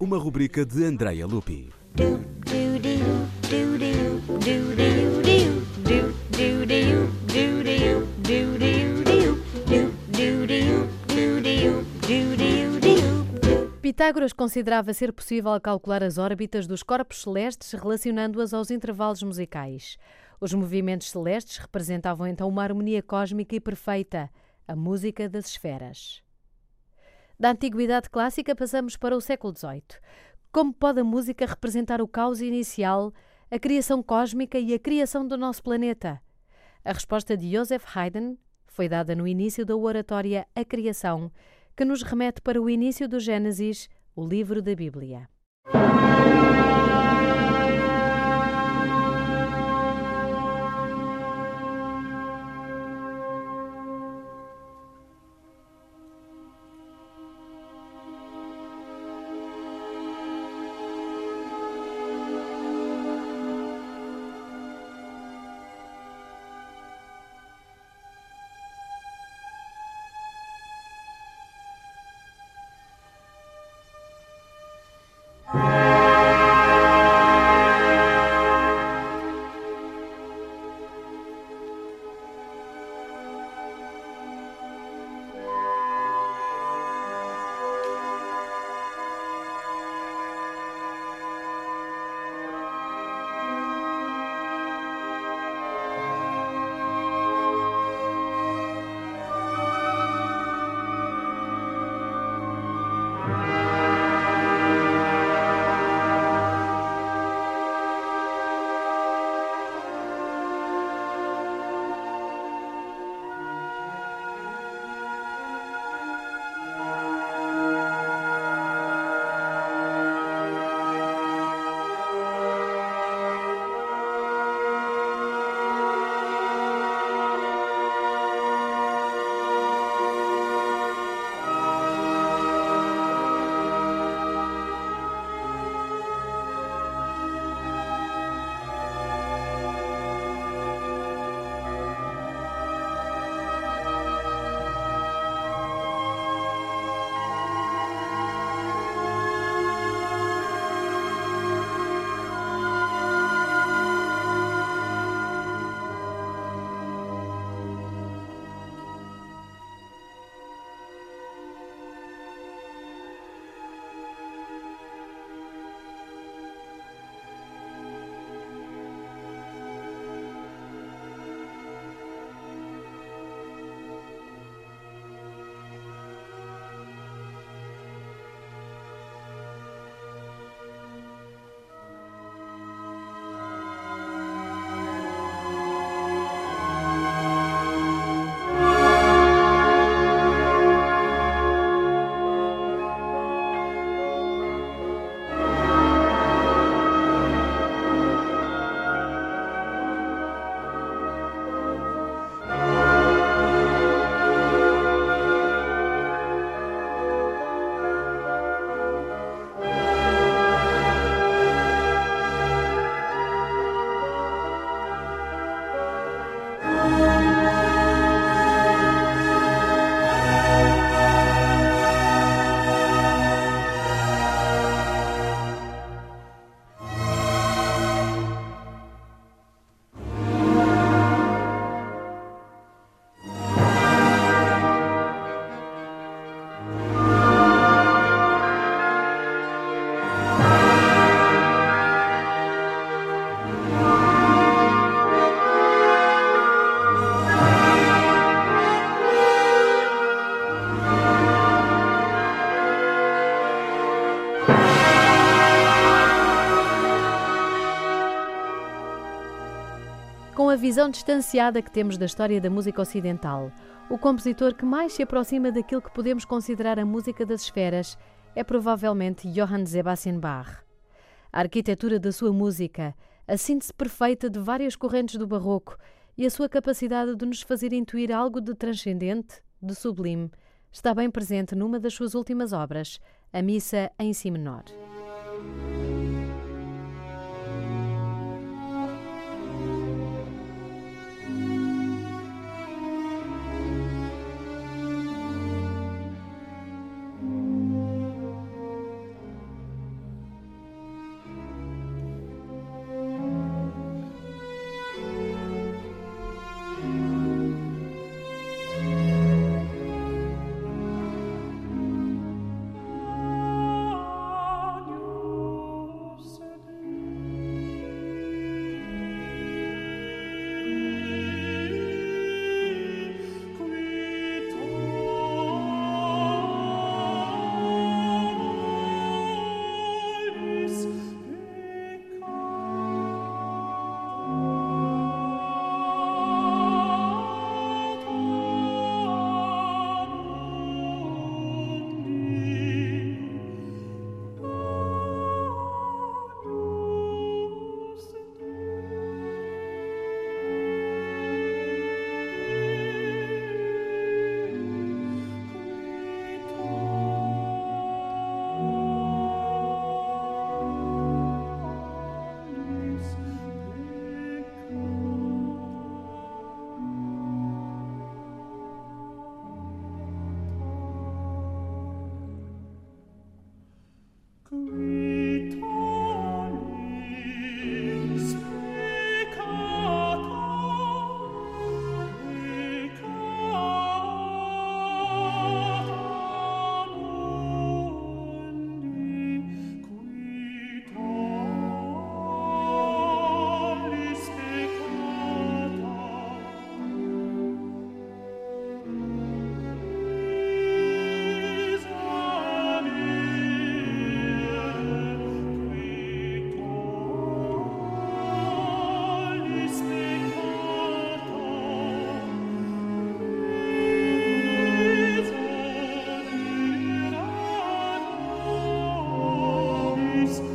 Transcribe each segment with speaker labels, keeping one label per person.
Speaker 1: uma rubrica de Andrea Lupi.
Speaker 2: Pitágoras considerava ser possível calcular as órbitas dos corpos celestes relacionando-as aos intervalos musicais. Os movimentos celestes representavam então uma harmonia cósmica e perfeita, a música das esferas. Da antiguidade clássica passamos para o século XVIII. Como pode a música representar o caos inicial, a criação cósmica e a criação do nosso planeta? A resposta de Joseph Haydn foi dada no início da oratória A Criação, que nos remete para o início do Gênesis, o livro da Bíblia. Com a visão distanciada que temos da história da música ocidental, o compositor que mais se aproxima daquilo que podemos considerar a música das esferas é provavelmente Johann Sebastian Bach. A arquitetura da sua música, a síntese perfeita de várias correntes do barroco e a sua capacidade de nos fazer intuir algo de transcendente, de sublime, está bem presente numa das suas últimas obras, a Missa em Si menor. peace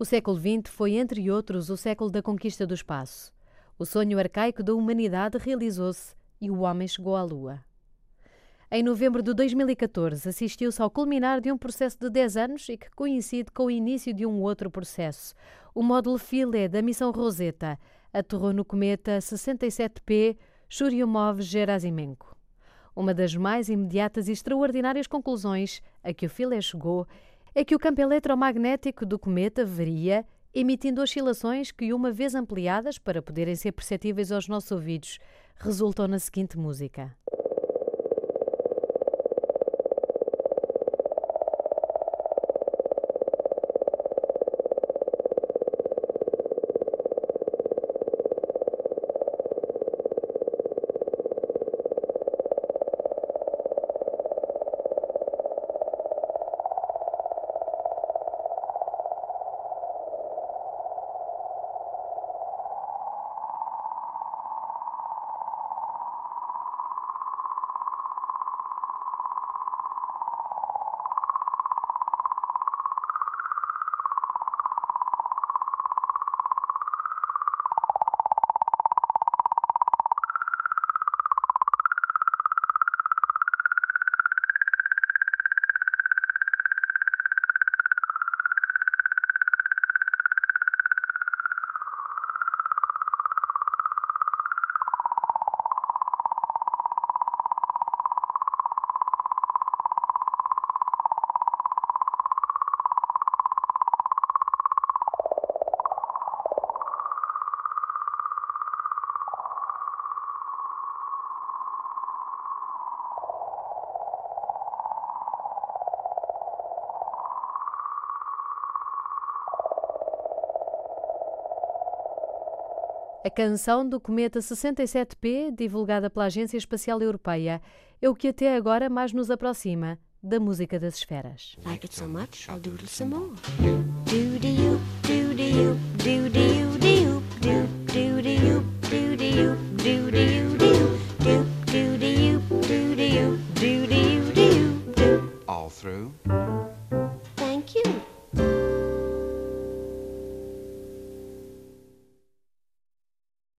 Speaker 2: O século XX foi, entre outros, o século da conquista do espaço. O sonho arcaico da humanidade realizou-se e o homem chegou à Lua. Em novembro de 2014, assistiu-se ao culminar de um processo de 10 anos e que coincide com o início de um outro processo. O módulo Philae da missão Rosetta aterrou no cometa 67P Churyumov-Gerasimenko. Uma das mais imediatas e extraordinárias conclusões a que o Philae chegou é que o campo eletromagnético do cometa varia, emitindo oscilações que, uma vez ampliadas para poderem ser perceptíveis aos nossos ouvidos, resultam na seguinte música. A canção do cometa 67P, divulgada pela Agência Espacial Europeia, é o que até agora mais nos aproxima da música das esferas. Like